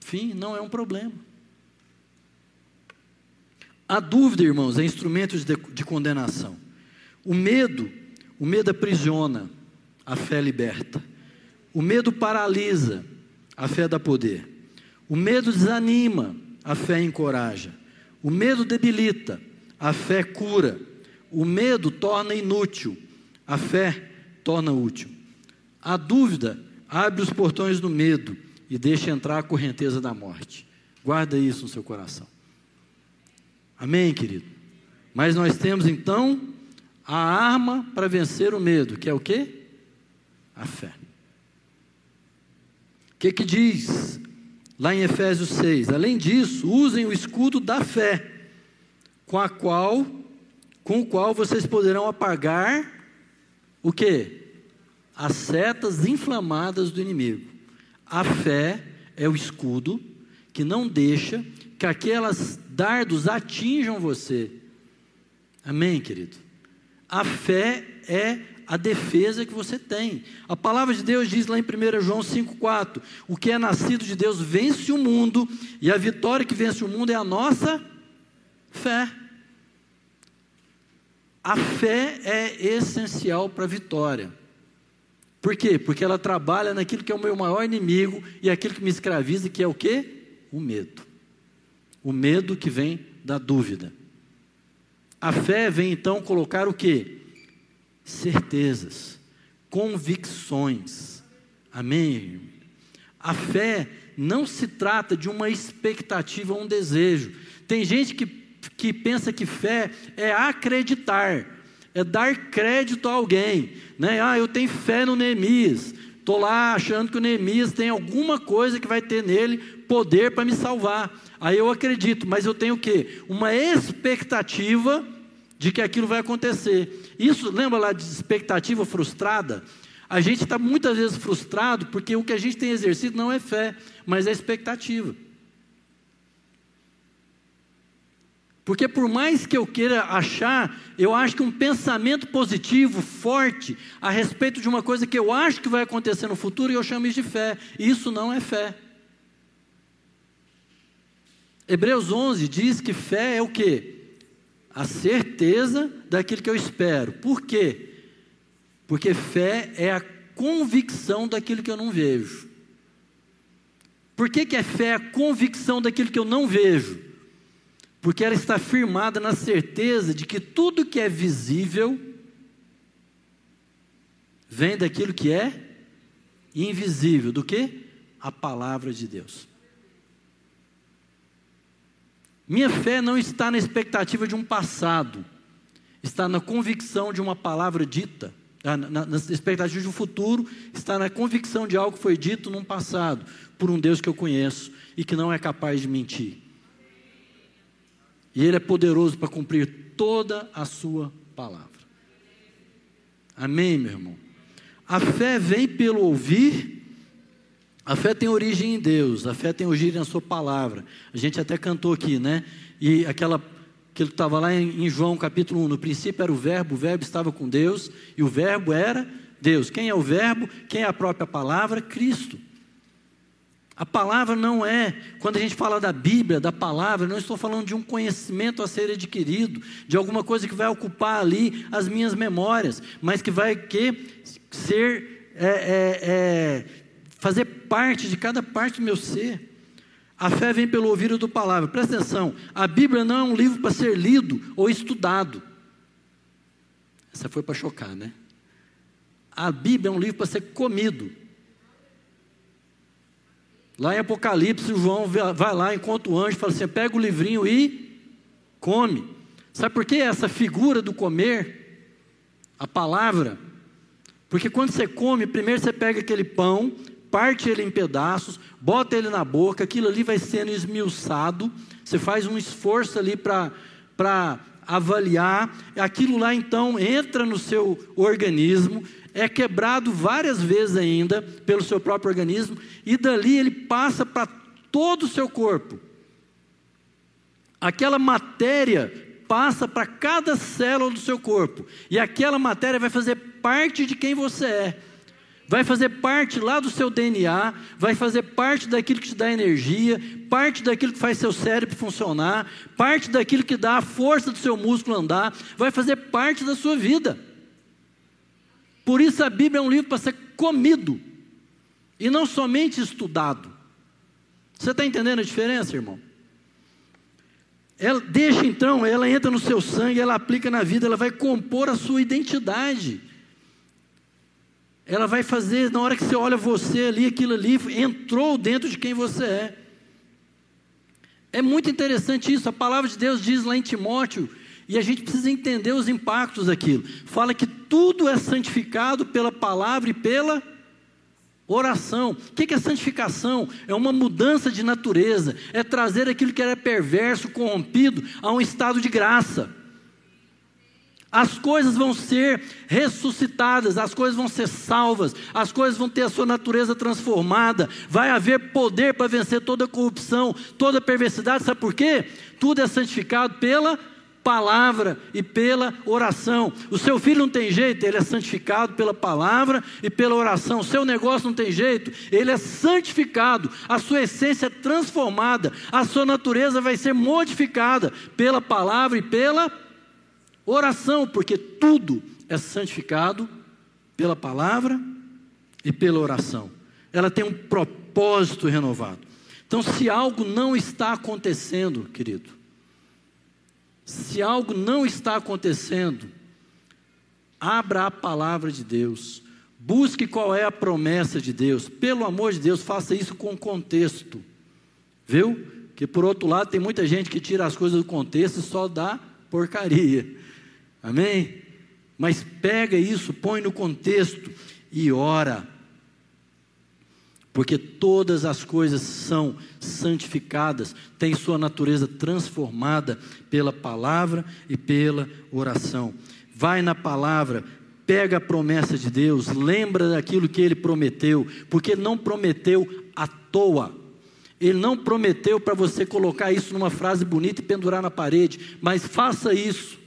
[SPEAKER 1] fim, não é um problema. A dúvida, irmãos, é instrumento de, de condenação. O medo, o medo aprisiona a fé liberta. O medo paralisa, a fé dá poder. O medo desanima, a fé encoraja. O medo debilita, a fé cura. O medo torna inútil, a fé torna útil. A dúvida abre os portões do medo e deixa entrar a correnteza da morte. Guarda isso no seu coração. Amém, querido? Mas nós temos então a arma para vencer o medo, que é o quê? a fé. O que, que diz lá em Efésios 6? Além disso, usem o escudo da fé, com a qual, com o qual vocês poderão apagar o que? As setas inflamadas do inimigo. A fé é o escudo que não deixa que aquelas dardos atinjam você. Amém, querido? A fé é a defesa que você tem. A palavra de Deus diz lá em 1 João 5,4: O que é nascido de Deus vence o mundo, e a vitória que vence o mundo é a nossa fé. A fé é essencial para a vitória. Por quê? Porque ela trabalha naquilo que é o meu maior inimigo e aquilo que me escraviza, que é o quê? O medo. O medo que vem da dúvida. A fé vem então colocar o quê? certezas, convicções. Amém? A fé não se trata de uma expectativa ou um desejo. Tem gente que, que pensa que fé é acreditar, é dar crédito a alguém. Né? Ah, eu tenho fé no Neemias. Estou lá achando que o Neemias tem alguma coisa que vai ter nele poder para me salvar. Aí eu acredito, mas eu tenho o quê? Uma expectativa de que aquilo vai acontecer. Isso, lembra lá de expectativa frustrada? A gente está muitas vezes frustrado porque o que a gente tem exercido não é fé, mas é expectativa. Porque por mais que eu queira achar, eu acho que um pensamento positivo, forte, a respeito de uma coisa que eu acho que vai acontecer no futuro, eu chamo isso de fé. Isso não é fé. Hebreus 11 diz que fé é o quê? A certeza daquilo que eu espero. Por quê? Porque fé é a convicção daquilo que eu não vejo. Por que, que é fé a convicção daquilo que eu não vejo? Porque ela está firmada na certeza de que tudo que é visível vem daquilo que é invisível, do que? A palavra de Deus. Minha fé não está na expectativa de um passado, está na convicção de uma palavra dita, ah, na, na expectativa de um futuro, está na convicção de algo que foi dito num passado, por um Deus que eu conheço e que não é capaz de mentir. E Ele é poderoso para cumprir toda a Sua palavra. Amém, meu irmão? A fé vem pelo ouvir. A fé tem origem em Deus, a fé tem origem na Sua palavra. A gente até cantou aqui, né? E aquela que ele estava lá em, João capítulo 1, no princípio era o verbo, o verbo estava com Deus, e o verbo era Deus. Quem é o verbo? Quem é a própria palavra? Cristo. A palavra não é, quando a gente fala da Bíblia, da palavra, não estou falando de um conhecimento a ser adquirido, de alguma coisa que vai ocupar ali as minhas memórias, mas que vai que ser, é, é, é, fazer parte de cada parte do meu ser. A fé vem pelo ouvido do palavra. Presta atenção, a Bíblia não é um livro para ser lido ou estudado. Essa foi para chocar, né? A Bíblia é um livro para ser comido. Lá em Apocalipse, João vai lá, encontra o anjo fala assim: pega o livrinho e come. Sabe por que essa figura do comer? A palavra. Porque quando você come, primeiro você pega aquele pão, parte ele em pedaços, bota ele na boca, aquilo ali vai sendo esmiuçado, você faz um esforço ali para avaliar, aquilo lá então entra no seu organismo, é quebrado várias vezes ainda pelo seu próprio organismo, e dali ele passa para todo o seu corpo. Aquela matéria passa para cada célula do seu corpo, e aquela matéria vai fazer parte de quem você é. Vai fazer parte lá do seu DNA, vai fazer parte daquilo que te dá energia, parte daquilo que faz seu cérebro funcionar, parte daquilo que dá a força do seu músculo andar, vai fazer parte da sua vida. Por isso a Bíblia é um livro para ser comido e não somente estudado. Você está entendendo a diferença, irmão? Ela deixa então, ela entra no seu sangue, ela aplica na vida, ela vai compor a sua identidade. Ela vai fazer, na hora que você olha você ali, aquilo ali entrou dentro de quem você é. É muito interessante isso, a palavra de Deus diz lá em Timóteo e a gente precisa entender os impactos daquilo. Fala que tudo é santificado pela palavra e pela oração. O que é santificação? É uma mudança de natureza, é trazer aquilo que era perverso, corrompido, a um estado de graça. As coisas vão ser ressuscitadas, as coisas vão ser salvas, as coisas vão ter a sua natureza transformada, vai haver poder para vencer toda corrupção, toda perversidade, sabe por quê? Tudo é santificado pela palavra e pela oração. O seu filho não tem jeito, ele é santificado pela palavra e pela oração. O seu negócio não tem jeito, ele é santificado. A sua essência é transformada, a sua natureza vai ser modificada pela palavra e pela oração, porque tudo é santificado pela palavra e pela oração. Ela tem um propósito renovado. Então, se algo não está acontecendo, querido, se algo não está acontecendo, abra a palavra de Deus, busque qual é a promessa de Deus, pelo amor de Deus, faça isso com contexto, viu? Que por outro lado tem muita gente que tira as coisas do contexto e só dá porcaria, amém? Mas pega isso, põe no contexto e ora porque todas as coisas são santificadas, têm sua natureza transformada pela palavra e pela oração. Vai na palavra, pega a promessa de Deus, lembra daquilo que ele prometeu, porque ele não prometeu à toa. Ele não prometeu para você colocar isso numa frase bonita e pendurar na parede, mas faça isso,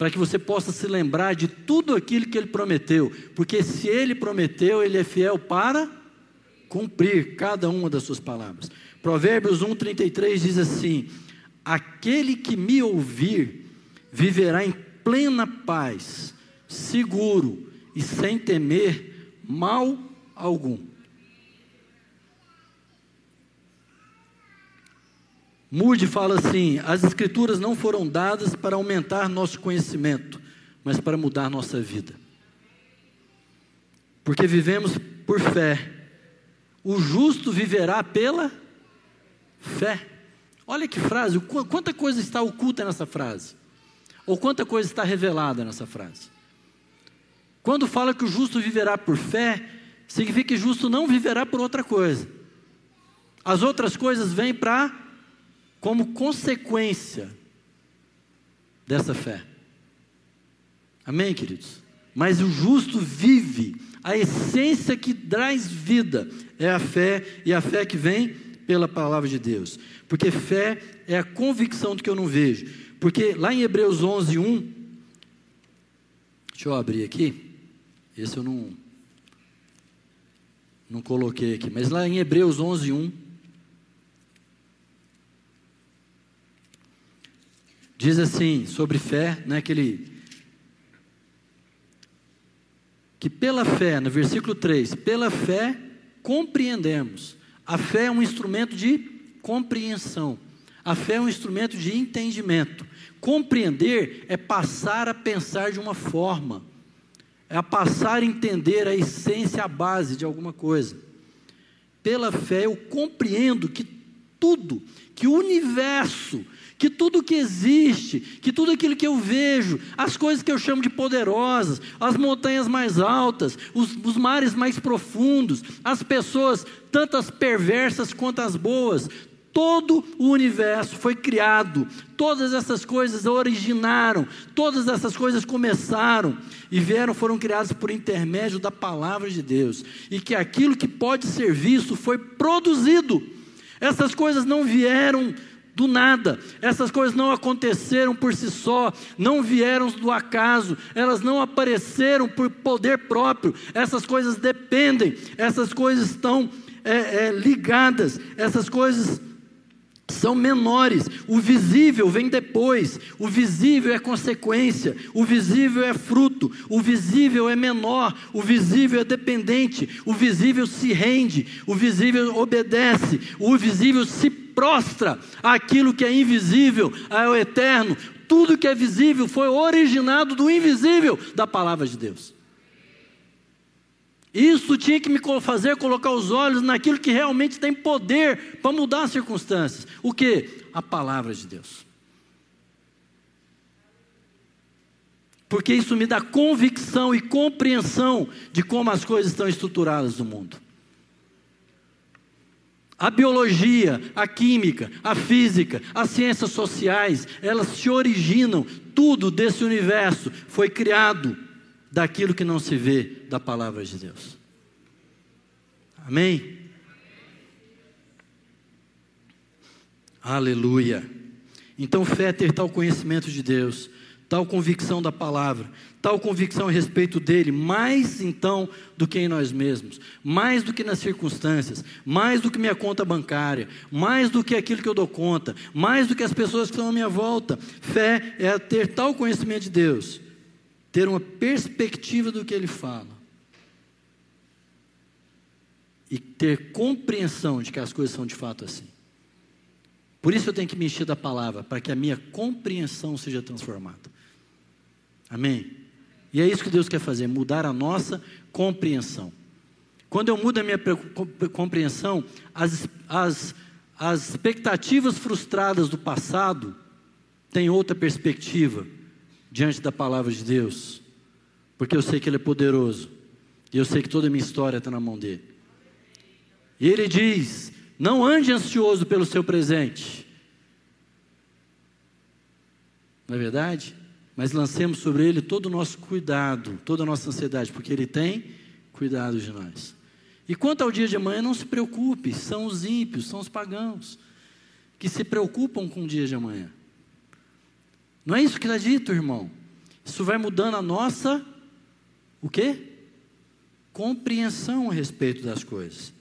[SPEAKER 1] para que você possa se lembrar de tudo aquilo que ele prometeu, porque se ele prometeu, ele é fiel para cumprir cada uma das suas palavras. Provérbios 1,33 diz assim: Aquele que me ouvir viverá em plena paz, seguro e sem temer mal algum. Moody fala assim: as Escrituras não foram dadas para aumentar nosso conhecimento, mas para mudar nossa vida. Porque vivemos por fé o justo viverá pela fé. Olha que frase, quanta coisa está oculta nessa frase. Ou quanta coisa está revelada nessa frase. Quando fala que o justo viverá por fé, significa que justo não viverá por outra coisa. As outras coisas vêm para como consequência dessa fé. Amém, queridos? Mas o justo vive, a essência que traz vida é a fé, e a fé que vem pela palavra de Deus. Porque fé é a convicção do que eu não vejo. Porque lá em Hebreus 11, 1, deixa eu abrir aqui, esse eu não, não coloquei aqui, mas lá em Hebreus 11, 1, diz assim, sobre fé, né, aquele que pela fé, no versículo 3, pela fé compreendemos. A fé é um instrumento de compreensão. A fé é um instrumento de entendimento. Compreender é passar a pensar de uma forma, é a passar a entender a essência, a base de alguma coisa. Pela fé eu compreendo que tudo, que o universo, que tudo que existe, que tudo aquilo que eu vejo, as coisas que eu chamo de poderosas, as montanhas mais altas, os, os mares mais profundos, as pessoas, tantas perversas quanto as boas, todo o universo foi criado, todas essas coisas originaram, todas essas coisas começaram e vieram, foram criadas por intermédio da palavra de Deus, e que aquilo que pode ser visto foi produzido. Essas coisas não vieram do nada. Essas coisas não aconteceram por si só, não vieram do acaso, elas não apareceram por poder próprio. Essas coisas dependem, essas coisas estão é, é, ligadas, essas coisas são menores. O visível vem depois. O visível é consequência. O visível é fruto. O visível é menor. O visível é dependente. O visível se rende. O visível obedece. O visível se prostra aquilo que é invisível, ao eterno. Tudo que é visível foi originado do invisível da palavra de Deus. Isso tinha que me fazer colocar os olhos naquilo que realmente tem poder para mudar as circunstâncias. O que? A palavra de Deus. Porque isso me dá convicção e compreensão de como as coisas estão estruturadas no mundo. A biologia, a química, a física, as ciências sociais, elas se originam, tudo desse universo foi criado daquilo que não se vê da palavra de Deus. Amém? Aleluia. Então, fé é ter tal conhecimento de Deus, tal convicção da palavra, tal convicção a respeito dele, mais então do que em nós mesmos, mais do que nas circunstâncias, mais do que minha conta bancária, mais do que aquilo que eu dou conta, mais do que as pessoas que estão à minha volta. Fé é ter tal conhecimento de Deus, ter uma perspectiva do que ele fala. E ter compreensão de que as coisas são de fato assim. Por isso eu tenho que me encher da palavra, para que a minha compreensão seja transformada. Amém? E é isso que Deus quer fazer, mudar a nossa compreensão. Quando eu mudo a minha compreensão, as, as, as expectativas frustradas do passado têm outra perspectiva diante da palavra de Deus, porque eu sei que Ele é poderoso, e eu sei que toda a minha história está na mão dele. E Ele diz: não ande ansioso pelo seu presente. Não é verdade? Mas lancemos sobre Ele todo o nosso cuidado, toda a nossa ansiedade, porque Ele tem cuidado de nós. E quanto ao dia de amanhã, não se preocupe, são os ímpios, são os pagãos, que se preocupam com o dia de amanhã. Não é isso que está dito, irmão. Isso vai mudando a nossa, o quê? Compreensão a respeito das coisas.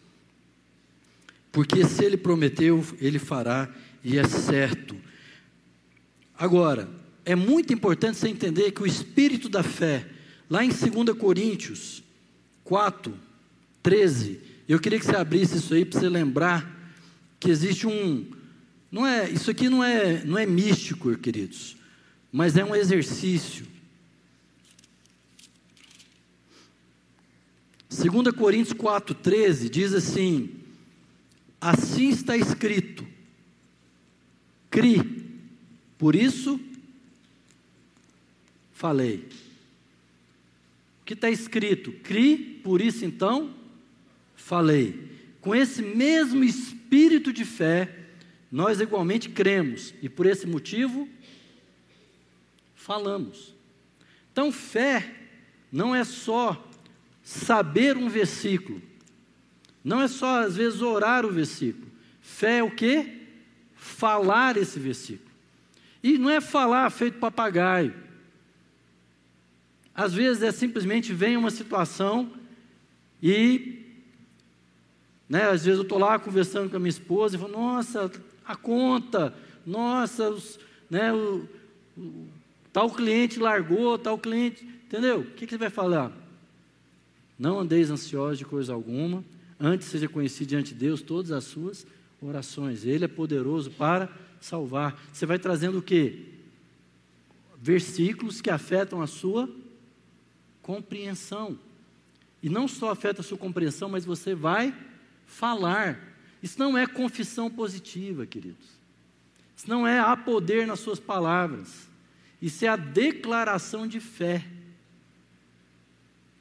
[SPEAKER 1] Porque se ele prometeu, ele fará, e é certo. Agora, é muito importante você entender que o espírito da fé, lá em 2 Coríntios 4, 13, eu queria que você abrisse isso aí para você lembrar que existe um. Não é, isso aqui não é, não é místico, queridos, mas é um exercício. 2 Coríntios 4, 13 diz assim: Assim está escrito, cri, por isso falei. O que está escrito? Cri, por isso então falei. Com esse mesmo espírito de fé, nós igualmente cremos e por esse motivo falamos. Então, fé não é só saber um versículo, não é só às vezes orar o versículo. Fé é o que? Falar esse versículo. E não é falar feito papagaio. Às vezes é simplesmente vem uma situação e, né, às vezes eu estou lá conversando com a minha esposa e falo, nossa, a conta, nossa, os, né, o, o, tal cliente largou, tal cliente, entendeu? O que, que você vai falar? Não andeis ansiosos de coisa alguma, antes seja conhecido diante de Deus todas as suas orações. Ele é poderoso para salvar. Você vai trazendo o quê? Versículos que afetam a sua compreensão. E não só afeta a sua compreensão, mas você vai falar. Isso não é confissão positiva, queridos. Isso não é há poder nas suas palavras. Isso é a declaração de fé.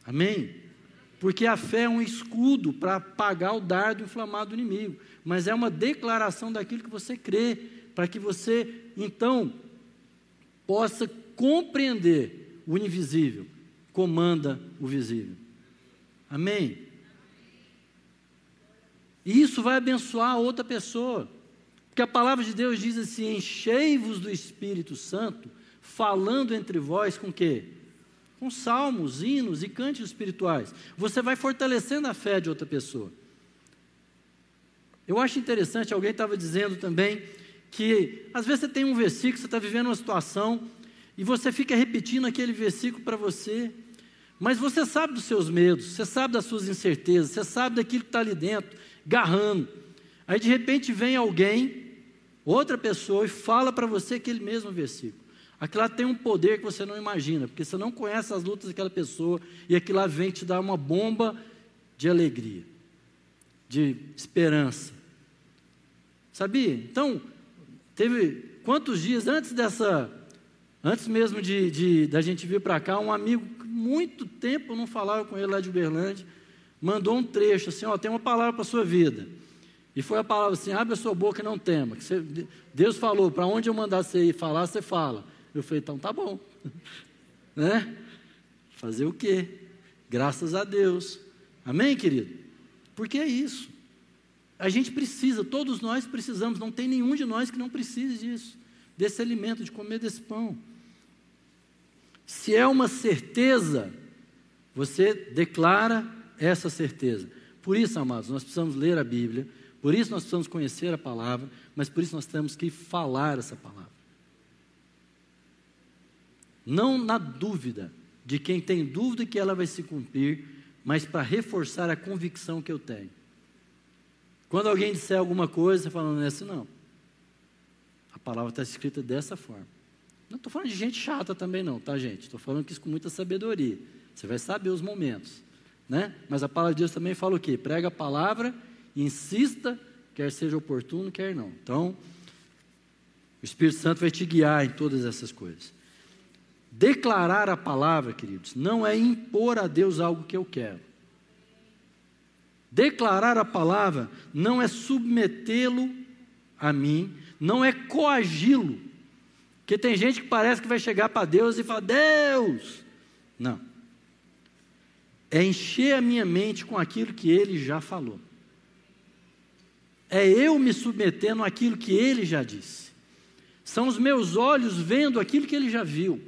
[SPEAKER 1] Amém? Porque a fé é um escudo para apagar o dardo inflamado do inimigo. Mas é uma declaração daquilo que você crê, para que você, então, possa compreender o invisível comanda o visível. Amém? E isso vai abençoar a outra pessoa. Porque a palavra de Deus diz assim: enchei-vos do Espírito Santo, falando entre vós com quê? Com salmos, hinos e cânticos espirituais. Você vai fortalecendo a fé de outra pessoa. Eu acho interessante, alguém estava dizendo também que às vezes você tem um versículo, você está vivendo uma situação, e você fica repetindo aquele versículo para você. Mas você sabe dos seus medos, você sabe das suas incertezas, você sabe daquilo que está ali dentro, garrando. Aí de repente vem alguém, outra pessoa, e fala para você aquele mesmo versículo. Aquilo lá tem um poder que você não imagina, porque você não conhece as lutas daquela pessoa, e aquilo lá vem te dar uma bomba de alegria, de esperança. Sabia? Então, teve quantos dias antes dessa, antes mesmo de, de da gente vir para cá, um amigo muito tempo não falava com ele lá de Uberlândia, mandou um trecho assim, ó, tem uma palavra para a sua vida. E foi a palavra assim, abre a sua boca e não tema. Que você, Deus falou, para onde eu mandar você ir falar, você fala. Eu falei, então tá bom. né? Fazer o quê? Graças a Deus. Amém, querido? Porque é isso. A gente precisa, todos nós precisamos, não tem nenhum de nós que não precise disso, desse alimento, de comer desse pão. Se é uma certeza, você declara essa certeza. Por isso, amados, nós precisamos ler a Bíblia, por isso nós precisamos conhecer a palavra, mas por isso nós temos que falar essa palavra. Não na dúvida de quem tem dúvida que ela vai se cumprir, mas para reforçar a convicção que eu tenho. Quando alguém disser alguma coisa, você fala, não é assim não. A palavra está escrita dessa forma. Não estou falando de gente chata também não, tá gente? Estou falando isso com muita sabedoria. Você vai saber os momentos, né? Mas a palavra de Deus também fala o quê? Prega a palavra insista, quer seja oportuno, quer não. Então, o Espírito Santo vai te guiar em todas essas coisas. Declarar a palavra, queridos, não é impor a Deus algo que eu quero. Declarar a palavra não é submetê-lo a mim, não é coagi-lo. Porque tem gente que parece que vai chegar para Deus e falar: Deus. Não. é encher a minha mente com aquilo que ele já falou. É eu me submetendo àquilo que ele já disse. São os meus olhos vendo aquilo que ele já viu.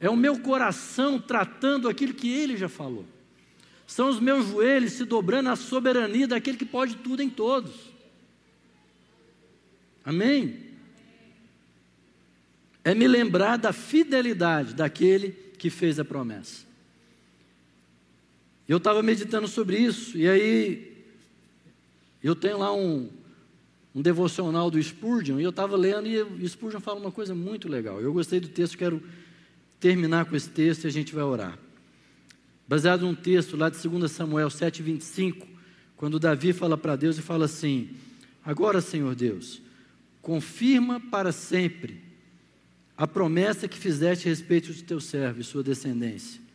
[SPEAKER 1] É o meu coração tratando aquilo que ele já falou. São os meus joelhos se dobrando à soberania daquele que pode tudo em todos. Amém? É me lembrar da fidelidade daquele que fez a promessa. Eu estava meditando sobre isso, e aí eu tenho lá um, um devocional do Spurgeon, e eu estava lendo, e o Spurgeon fala uma coisa muito legal. Eu gostei do texto, quero terminar com esse texto e a gente vai orar. Baseado num texto lá de 2 Samuel 7,25, quando Davi fala para Deus e fala assim: Agora, Senhor Deus, confirma para sempre a promessa que fizeste a respeito de teu servo e sua descendência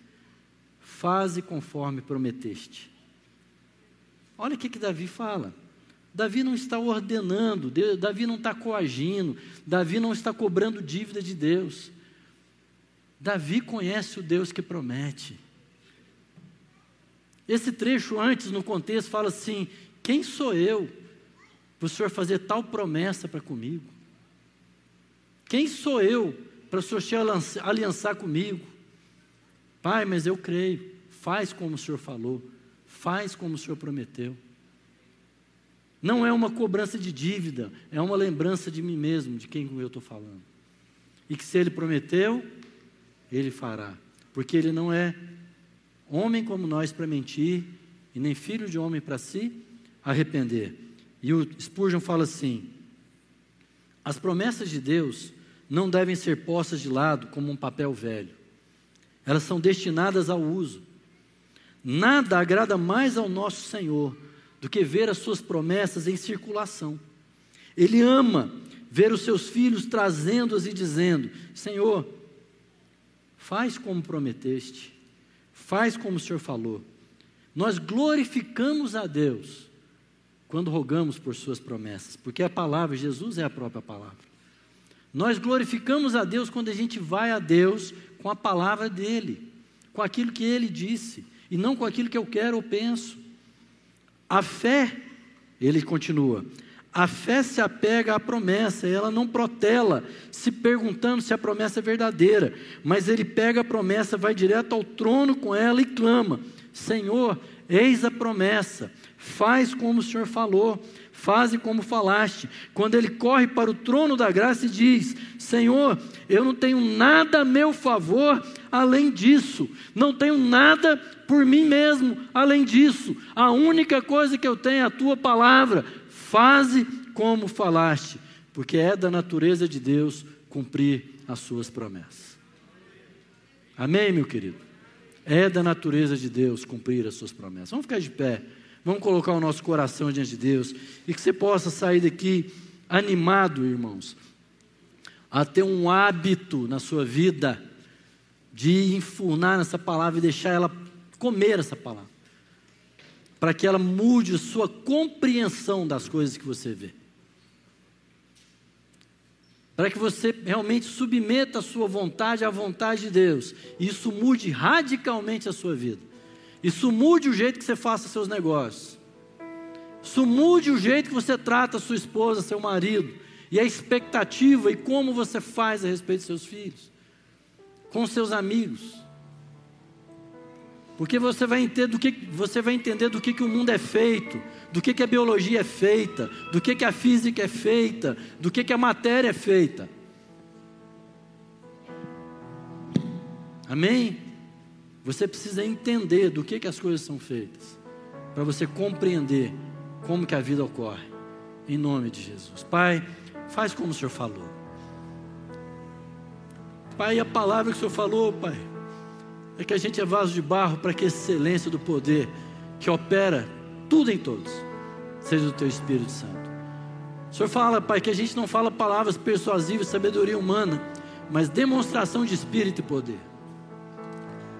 [SPEAKER 1] faze conforme prometeste. Olha o que, que Davi fala. Davi não está ordenando, Davi não está coagindo, Davi não está cobrando dívida de Deus. Davi conhece o Deus que promete. Esse trecho antes, no contexto, fala assim: Quem sou eu para o Senhor fazer tal promessa para comigo? Quem sou eu para o Senhor se aliançar comigo? Pai, mas eu creio. Faz como o Senhor falou, faz como o Senhor prometeu. Não é uma cobrança de dívida, é uma lembrança de mim mesmo, de quem eu estou falando. E que se Ele prometeu, Ele fará. Porque Ele não é homem como nós para mentir, e nem filho de homem para se arrepender. E o Spurgeon fala assim: as promessas de Deus não devem ser postas de lado como um papel velho. Elas são destinadas ao uso. Nada agrada mais ao nosso Senhor do que ver as suas promessas em circulação. Ele ama ver os seus filhos trazendo-as e dizendo: Senhor, faz como prometeste, faz como o Senhor falou. Nós glorificamos a Deus quando rogamos por Suas promessas, porque a palavra, Jesus é a própria palavra. Nós glorificamos a Deus quando a gente vai a Deus com a palavra dEle, com aquilo que Ele disse e não com aquilo que eu quero ou penso. A fé, ele continua, a fé se apega à promessa, ela não protela, se perguntando se a promessa é verdadeira, mas ele pega a promessa, vai direto ao trono com ela e clama: Senhor, eis a promessa, faz como o Senhor falou, faze como falaste. Quando ele corre para o trono da graça e diz: Senhor, eu não tenho nada a meu favor além disso, não tenho nada por mim mesmo além disso. A única coisa que eu tenho é a tua palavra. Faze como falaste, porque é da natureza de Deus cumprir as suas promessas. Amém, meu querido? É da natureza de Deus cumprir as suas promessas. Vamos ficar de pé. Vamos colocar o nosso coração diante de Deus e que você possa sair daqui animado, irmãos, a ter um hábito na sua vida de enfurnar nessa palavra e deixar ela comer essa palavra, para que ela mude a sua compreensão das coisas que você vê. Para que você realmente submeta a sua vontade à vontade de Deus. E isso mude radicalmente a sua vida. Isso mude o jeito que você faça seus negócios. Isso mude o jeito que você trata sua esposa, seu marido. E a expectativa e como você faz a respeito dos seus filhos. Com seus amigos. Porque você vai entender do que, você vai entender do que, que o mundo é feito, do que, que a biologia é feita, do que, que a física é feita, do que, que a matéria é feita. Amém? Você precisa entender do que, que as coisas são feitas, para você compreender como que a vida ocorre. Em nome de Jesus. Pai, faz como o Senhor falou. Pai, a palavra que o Senhor falou, Pai, é que a gente é vaso de barro para que a excelência do poder que opera tudo em todos seja do Teu Espírito Santo. O Senhor fala, Pai, que a gente não fala palavras persuasivas, sabedoria humana, mas demonstração de espírito e poder.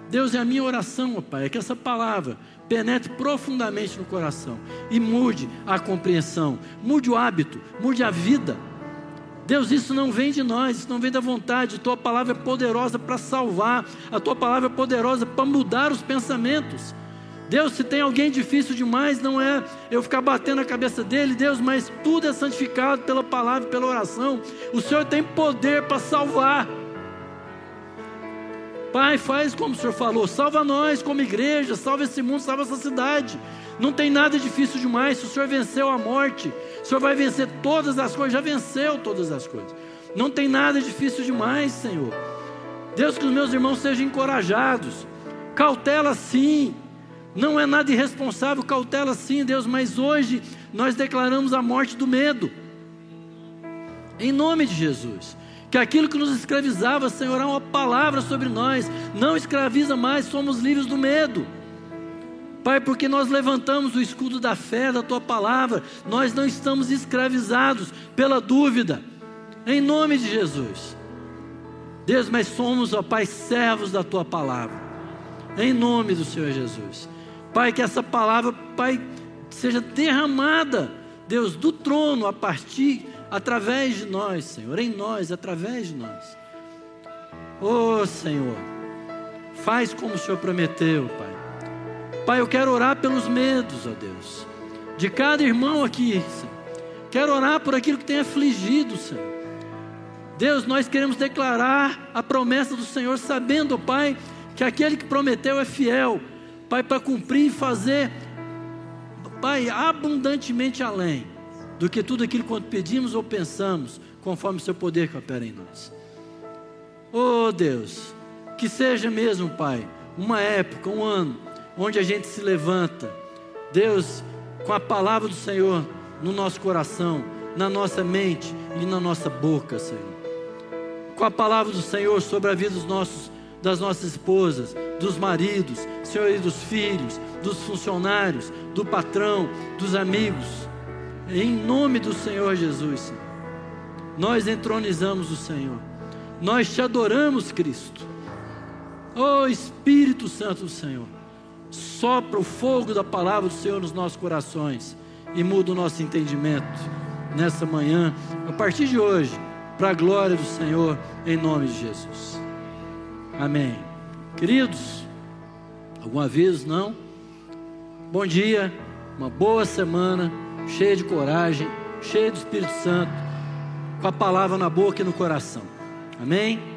[SPEAKER 1] Deus, é a minha oração, Pai, é que essa palavra penetre profundamente no coração e mude a compreensão, mude o hábito, mude a vida, Deus, isso não vem de nós, isso não vem da vontade. Tua palavra é poderosa para salvar, a tua palavra é poderosa para mudar os pensamentos. Deus, se tem alguém difícil demais, não é eu ficar batendo a cabeça dele, Deus, mas tudo é santificado pela palavra, pela oração. O Senhor tem poder para salvar. Pai, faz como o Senhor falou, salva nós como igreja, salva esse mundo, salva essa cidade. Não tem nada difícil demais. Se o Senhor venceu a morte, o Senhor vai vencer todas as coisas, já venceu todas as coisas. Não tem nada difícil demais, Senhor. Deus, que os meus irmãos sejam encorajados. Cautela sim. Não é nada irresponsável, cautela sim, Deus, mas hoje nós declaramos a morte do medo. Em nome de Jesus. Que aquilo que nos escravizava, Senhor, é uma palavra sobre nós. Não escraviza mais, somos livres do medo. Pai, porque nós levantamos o escudo da fé, da tua palavra, nós não estamos escravizados pela dúvida, em nome de Jesus. Deus, mas somos, ó Pai, servos da tua palavra, em nome do Senhor Jesus. Pai, que essa palavra, Pai, seja derramada, Deus, do trono a partir, através de nós, Senhor, em nós, através de nós. Oh, Senhor, faz como o Senhor prometeu, Pai. Pai, eu quero orar pelos medos, ó Deus, de cada irmão aqui, Senhor. Quero orar por aquilo que tem afligido, Senhor. Deus, nós queremos declarar a promessa do Senhor, sabendo, Pai, que aquele que prometeu é fiel, Pai, para cumprir e fazer, Pai, abundantemente além do que tudo aquilo quanto pedimos ou pensamos, conforme o seu poder que opera em nós. Oh Deus, que seja mesmo, Pai, uma época, um ano, onde a gente se levanta, Deus, com a palavra do Senhor no nosso coração, na nossa mente e na nossa boca, Senhor. Com a palavra do Senhor sobre a vida dos nossos, das nossas esposas, dos maridos, Senhor, e dos filhos, dos funcionários, do patrão, dos amigos. Em nome do Senhor Jesus, nós entronizamos o Senhor. Nós te adoramos, Cristo. Oh Espírito Santo do Senhor sopra o fogo da palavra do Senhor nos nossos corações e muda o nosso entendimento nessa manhã, a partir de hoje, para a glória do Senhor, em nome de Jesus. Amém. Queridos, algum aviso? Não? Bom dia, uma boa semana, cheia de coragem, cheia do Espírito Santo, com a palavra na boca e no coração. Amém?